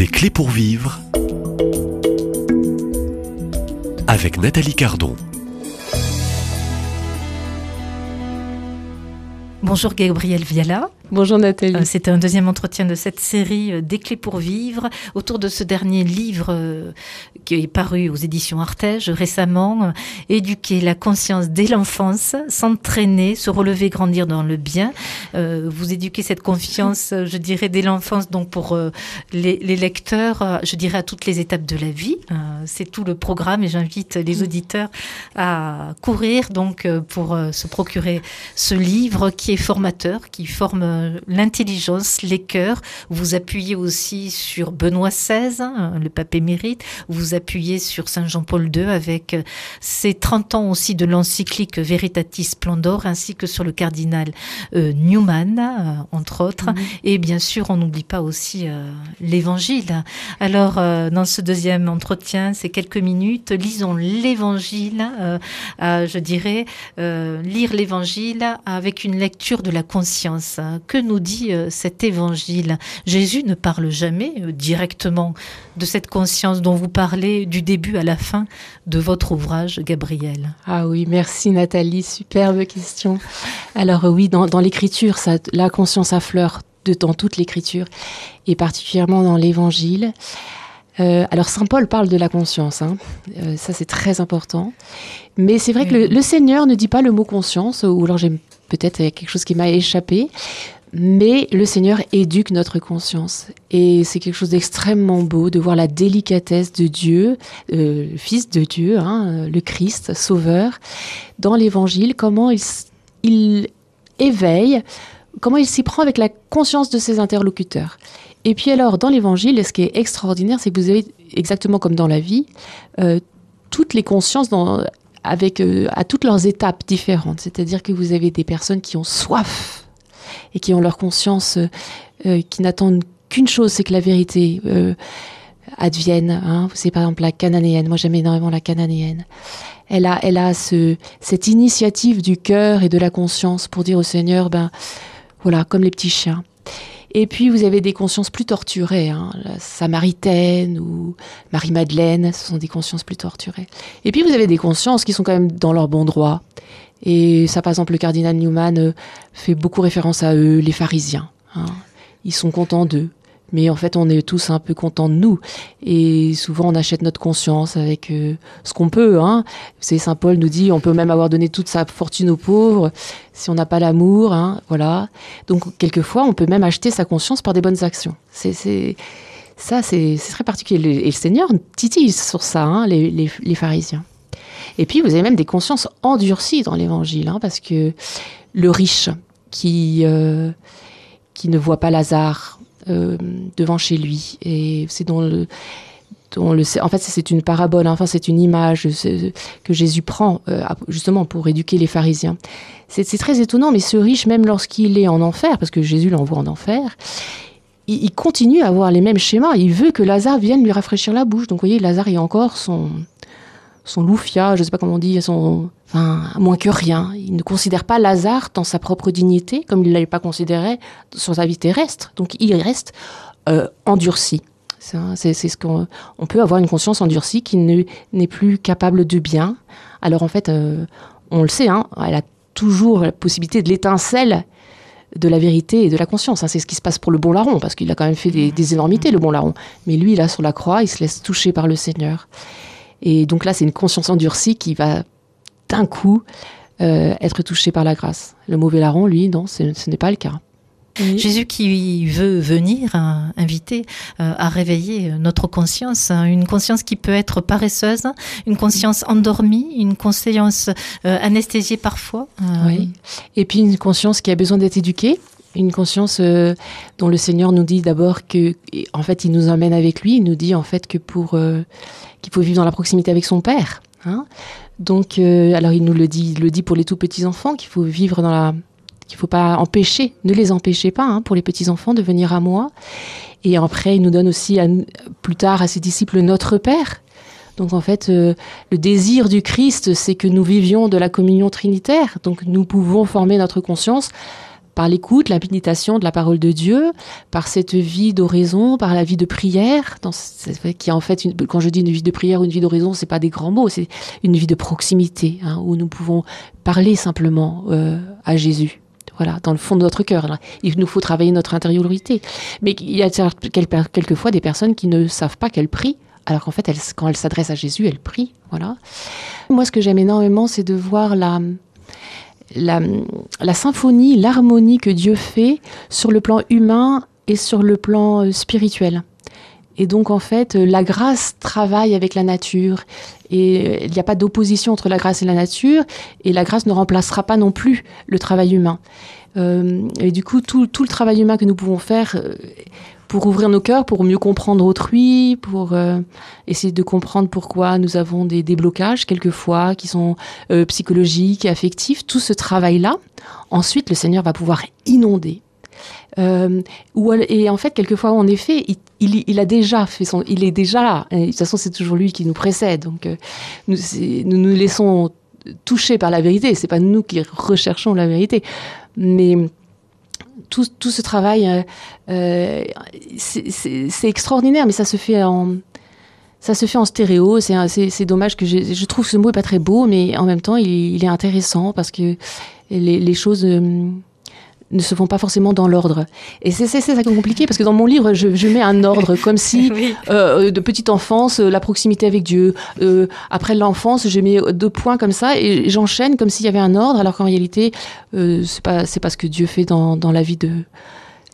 Des clés pour vivre avec Nathalie Cardon. Bonjour Gabriel Viala. Bonjour Nathalie. Euh, C'était un deuxième entretien de cette série euh, Des clés pour vivre autour de ce dernier livre euh, qui est paru aux éditions Artege récemment, Éduquer la conscience dès l'enfance, s'entraîner, se relever, grandir dans le bien. Vous éduquez cette confiance, je dirais, dès l'enfance, donc pour les, lecteurs, je dirais à toutes les étapes de la vie. C'est tout le programme et j'invite les auditeurs à courir donc pour se procurer ce livre qui est formateur, qui forme l'intelligence, les cœurs. Vous appuyez aussi sur Benoît XVI, hein, le pape émérite. Vous appuyez sur Saint Jean-Paul II avec euh, ses 30 ans aussi de l'encyclique Veritatis Splendor, ainsi que sur le cardinal euh, Newman, entre autres. Mhm. Et bien sûr, on n'oublie pas aussi l'Évangile. Alors, dans ce deuxième entretien, ces quelques minutes, lisons l'Évangile, je dirais, lire l'Évangile avec une lecture de la conscience que nous dit euh, cet évangile Jésus ne parle jamais euh, directement de cette conscience dont vous parlez du début à la fin de votre ouvrage, Gabriel. Ah oui, merci Nathalie, superbe question. Alors oui, dans, l'écriture, la conscience affleure de, dans toute l'écriture, et particulièrement dans l'évangile. Euh, alors Saint Paul parle de la conscience, hein. ça c'est très important. Mais c'est vrai que le, le, Seigneur ne dit pas le mot conscience, ou alors j'ai peut-être quelque chose qui m'a échappé. Mais le Seigneur éduque notre conscience. Et c'est quelque chose d'extrêmement beau de voir la délicatesse de Dieu, euh, le Fils de Dieu, hein, le Christ, Sauveur, dans l'Évangile, comment il, il éveille, comment il s'y prend avec la conscience de ses interlocuteurs. Et puis alors, dans l'Évangile, ce qui est extraordinaire, c'est que vous avez, exactement comme dans la vie, euh, toutes les consciences avec, euh, à toutes leurs étapes différentes. C'est-à-dire que vous avez des personnes qui ont soif et qui ont leur conscience, euh, euh, qui n'attendent qu'une chose, c'est que la vérité euh, advienne. Hein. Vous savez par exemple la cananéenne, moi j'aime énormément la cananéenne. Elle a, elle a ce, cette initiative du cœur et de la conscience pour dire au Seigneur, ben voilà, comme les petits chiens. Et puis vous avez des consciences plus torturées, hein, la Samaritaine ou Marie-Madeleine, ce sont des consciences plus torturées. Et puis vous avez des consciences qui sont quand même dans leur bon droit et ça, par exemple, le cardinal Newman euh, fait beaucoup référence à eux, les pharisiens. Hein. Ils sont contents d'eux. Mais en fait, on est tous un peu contents de nous. Et souvent, on achète notre conscience avec euh, ce qu'on peut. Hein. Vous Saint Paul nous dit, on peut même avoir donné toute sa fortune aux pauvres si on n'a pas l'amour. Hein, voilà. Donc, quelquefois, on peut même acheter sa conscience par des bonnes actions. C'est, ça, c'est, très particulier. Et le Seigneur titille sur ça, hein, les pharisiens. Et puis, vous avez même des consciences endurcies dans l'évangile, hein, parce que le riche qui, euh, qui ne voit pas Lazare euh, devant chez lui, et c'est dans le. le, en fait, c'est une parabole, hein, enfin, c'est une image que Jésus prend euh, justement pour éduquer les pharisiens. C'est très étonnant, mais ce riche, même lorsqu'il est en enfer, parce que Jésus l'envoie en enfer, il, il, continue à avoir les mêmes schémas. Il veut que Lazare vienne lui rafraîchir la bouche. Donc, vous voyez, Lazare est encore son, son loufia, je ne sais pas comment on dit, son, enfin, moins que rien. Il ne considère pas Lazare dans sa propre dignité, comme il ne l'avait pas considéré sur sa vie terrestre. Donc il reste euh, endurci. C'est ce qu'on on peut avoir une conscience endurcie qui n'est plus capable de bien. Alors en fait, euh, on le sait, hein, elle a toujours la possibilité de l'étincelle de la vérité et de la conscience. Hein. C'est ce qui se passe pour le bon larron, parce qu'il a quand même fait des, des énormités, le bon larron. Mais lui, là, sur la croix, il se laisse toucher par le Seigneur. Et donc là, c'est une conscience endurcie qui va d'un coup euh, être touchée par la grâce. Le mauvais larron, lui, non, ce n'est pas le cas. Jésus qui veut venir hein, inviter euh, à réveiller notre conscience, hein, une conscience qui peut être paresseuse, une conscience endormie, une conscience euh, anesthésiée parfois. Oui. Et puis une conscience qui a besoin d'être éduquée, une conscience dont le Seigneur nous dit d'abord que, en fait, il nous emmène avec lui. Il nous dit en fait que pour qu'il faut vivre dans la proximité avec son père. Hein. Donc, euh, alors il nous le dit, le dit pour les tout petits enfants qu'il faut vivre dans la, qu'il faut pas empêcher, ne les empêchez pas hein, pour les petits enfants de venir à moi. Et après, il nous donne aussi plus tard à ses disciples notre Père. Donc en fait, euh, le désir du Christ, c'est que nous vivions de la communion trinitaire. Donc nous pouvons former notre conscience par l'écoute, la méditation de la parole de Dieu, par cette vie d'oraison, par la vie de prière, qui en fait, quand je dis une vie de prière ou une vie d'oraison, c'est pas des grands mots, c'est une vie de proximité, hein, où nous pouvons parler simplement euh, à Jésus. Voilà, dans le fond de notre cœur. Il nous faut travailler notre intériorité. Mais il y a quelquefois des personnes qui ne savent pas qu'elles prient, alors qu'en fait, quand elles s'adressent à Jésus, elles prient. Voilà. Moi, ce que j'aime énormément, c'est de voir la, la, symphonie, l'harmonie que Dieu fait sur le plan humain et sur le plan euh, spirituel. Et donc, en fait, euh, la grâce travaille avec la nature. Et euh, il n'y a pas d'opposition entre la grâce et la nature. Et la grâce ne remplacera pas non plus le travail humain. et du coup, tout, le travail humain que nous pouvons faire pour ouvrir nos cœurs, pour mieux comprendre autrui, pour essayer de comprendre pourquoi nous avons des déblocages quelquefois qui sont psychologiques et affectifs, tout ce travail-là, ensuite le Seigneur va pouvoir inonder euh, et en fait, quelquefois, en effet, il, il, a déjà fait son, il est déjà là. de toute façon, c'est toujours lui qui nous précède. Donc, euh, nous, nous, nous laissons toucher par la vérité. C'est pas nous qui recherchons la vérité, mais tout, tout ce travail, euh, euh c'est extraordinaire, mais ça se fait en ça se fait en stéréo. C'est dommage que je, trouve ce mot est pas très beau, mais en même temps, il, est intéressant parce que les, les choses euh, ne se font pas forcément dans l'ordre. Et c'est ça qui est compliqué, parce que dans mon livre, je, je mets un ordre, comme si, euh, de petite enfance, euh, la proximité avec Dieu. Euh, après l'enfance, je mets deux points comme ça, et j'enchaîne comme s'il y avait un ordre, alors qu'en réalité, euh, c'est pas, pas ce que Dieu fait dans, dans la vie de,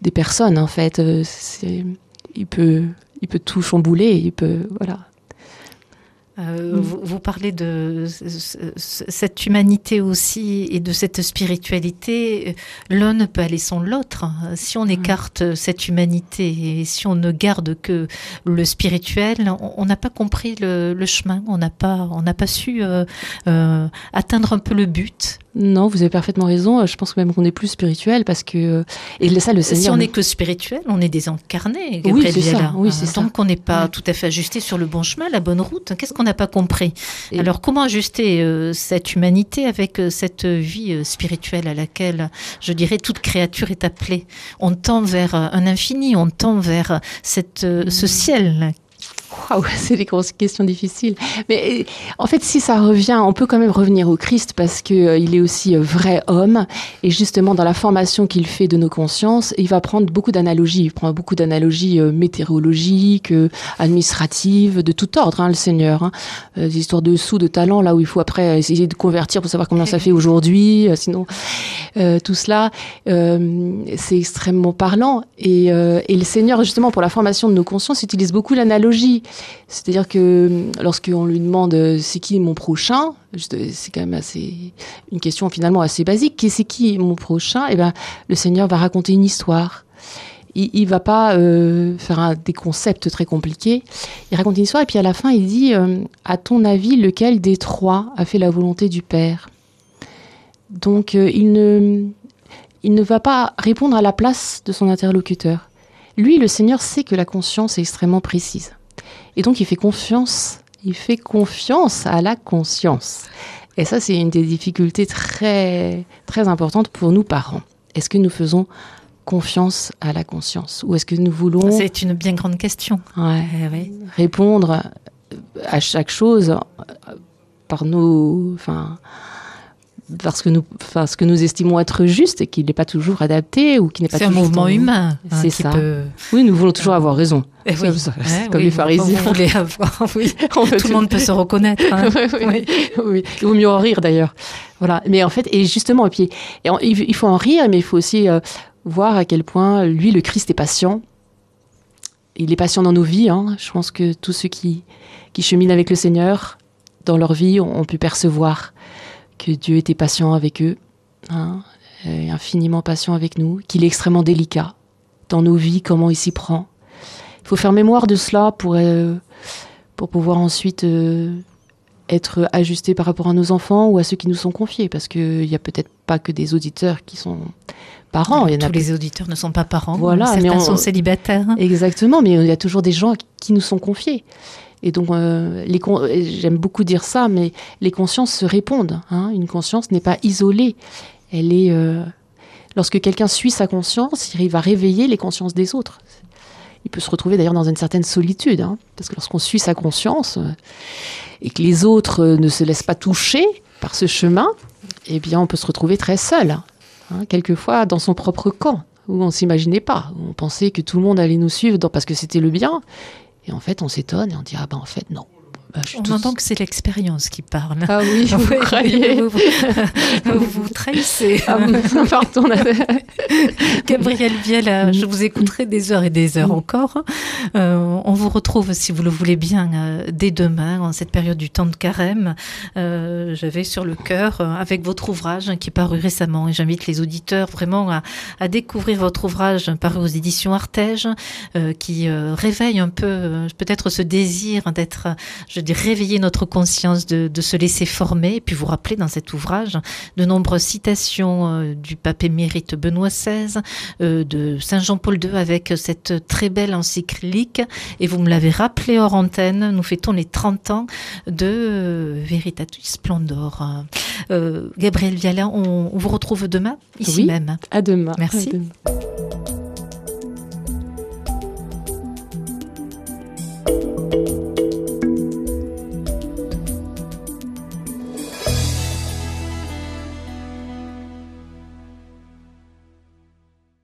des personnes, en fait. Il peut, il peut tout chambouler, il peut, voilà. Euh, mm. vous, vous, parlez de cette humanité aussi et de cette spiritualité. L'un ne peut aller sans l'autre. Si on mm. écarte cette humanité et si on ne garde que le spirituel, on n'a pas compris le, le, chemin. On n'a pas, on n'a pas su euh, euh, atteindre un peu le but. Non, vous avez parfaitement raison. Je pense même qu'on est plus spirituel parce que et ça le Seigneur. Si on n'est que spirituel, on est désincarné. Oui, c'est ça. Oui, c'est Tant qu'on n'est pas tout à fait ajusté sur le bon chemin, la bonne route, qu'est-ce qu'on n'a pas compris et Alors comment ajuster euh, cette humanité avec euh, cette vie euh, spirituelle à laquelle, je dirais, toute créature est appelée? On tend vers un infini, on tend vers cette, ce mmh. ciel Wow, c'est des grosses questions difficiles. Mais en fait, si ça revient, on peut quand même revenir au Christ parce que euh, il est aussi euh, vrai homme. Et justement, dans la formation qu'il fait de nos consciences, il va prendre beaucoup d'analogies. Il prend beaucoup d'analogies euh, météorologiques, euh, administratives, de tout ordre, hein, le Seigneur. Hein. Des histoires de sous, de talents, là où il faut après essayer de convertir pour savoir combien ça fait aujourd'hui. Sinon, tout cela, c'est extrêmement parlant. Et, et le Seigneur, justement, pour la formation de nos consciences, utilise beaucoup l'analogie. C'est-à-dire que hum, lorsqu'on lui demande euh, c'est qui mon prochain, c'est quand même assez une question finalement assez basique. C'est qui mon prochain eh ben le Seigneur va raconter une histoire. Il, il va pas euh, faire des concepts très compliqués. Il raconte une histoire et puis à la fin il dit euh, à ton avis lequel des trois a fait la volonté du Père? Donc euh, ne il ne va pas répondre à la place de son interlocuteur. Lui, le Seigneur sait que la conscience est extrêmement précise. Et donc, il fait confiance, il fait confiance à la conscience. Et ça, c'est une des difficultés très, très importantes pour nous parents. Est-ce que nous faisons confiance à la conscience Ou est-ce que nous voulons... C'est une bien grande question. Ouais, eh oui. Répondre à chaque chose par nos... Enfin, parce que nous, enfin, ce que nous estimons être juste et qui n'est pas toujours adapté ou qui n'est pas. C'est un mouvement en... humain. Hein, c'est ça. Peut... Oui, nous voulons toujours avoir raison. Eh oui. eh comme oui, les pharisiens. Vous voulez avoir, oui. Tout le monde peut se reconnaître. Hein. oui. Il vaut mieux en rire d'ailleurs. Voilà. Mais en fait, et justement, et puis, et il faut en rire, mais il faut aussi euh, voir à quel point lui, le Christ, est patient. Il est patient dans nos vies. Hein. Je pense que tous ceux qui, qui cheminent avec le Seigneur dans leur vie ont, ont pu percevoir que Dieu était patient avec eux, hein, infiniment patient avec nous, qu'il est extrêmement délicat dans nos vies, comment il s'y prend. Il faut faire mémoire de cela pour, euh, pour pouvoir ensuite euh, être ajusté par rapport à nos enfants ou à ceux qui nous sont confiés, parce qu'il n'y a peut-être pas que des auditeurs qui sont parents. Il y en Tous a les auditeurs ne sont pas parents, voilà, certains mais on... sont célibataires. Exactement, mais il y a toujours des gens qui nous sont confiés. Et donc, euh, les con... j'aime beaucoup dire ça, mais les consciences se répondent. Hein. Une conscience n'est pas isolée. Elle est. Euh... lorsque quelqu'un suit sa conscience, il va réveiller les consciences des autres. Il peut se retrouver d'ailleurs dans une certaine solitude, hein, parce que lorsqu'on suit sa conscience euh, et que les autres euh, ne se laissent pas toucher par ce chemin, eh bien, on peut se retrouver très seul, hein, quelquefois dans son propre camp, où on s'imaginait pas, où on pensait que tout le monde allait nous suivre parce que c'était le bien, et en fait, on s'étonne et on dit ah ben en fait non, bah, On entend que c'est l'expérience qui parle. Ah oui, vous croyez Vous, vous, vous trahissez. Ah, pardon. Gabriel Vielle, je vous écouterai des heures et des heures encore. Euh, on vous retrouve, si vous le voulez bien, euh, dès demain, en cette période du temps de carême. Euh, J'avais sur le cœur, euh, avec votre ouvrage qui est paru récemment, et j'invite les auditeurs vraiment à, à, découvrir votre ouvrage paru aux éditions Artege, qui réveille un peu peut-être ce désir d'être, je de réveiller notre conscience, de, de, se laisser former, et puis vous rappeler dans cet ouvrage de nombreuses citations euh, du pape émérite Benoît XVI, euh, de Saint Jean-Paul II avec cette très belle encyclique, et vous me l'avez rappelé hors antenne, nous fêtons les 30 ans de euh, Veritatis Splendor. Euh, Gabriel Viala, on, on, vous retrouve demain, ici oui, même. À demain. Merci. À demain.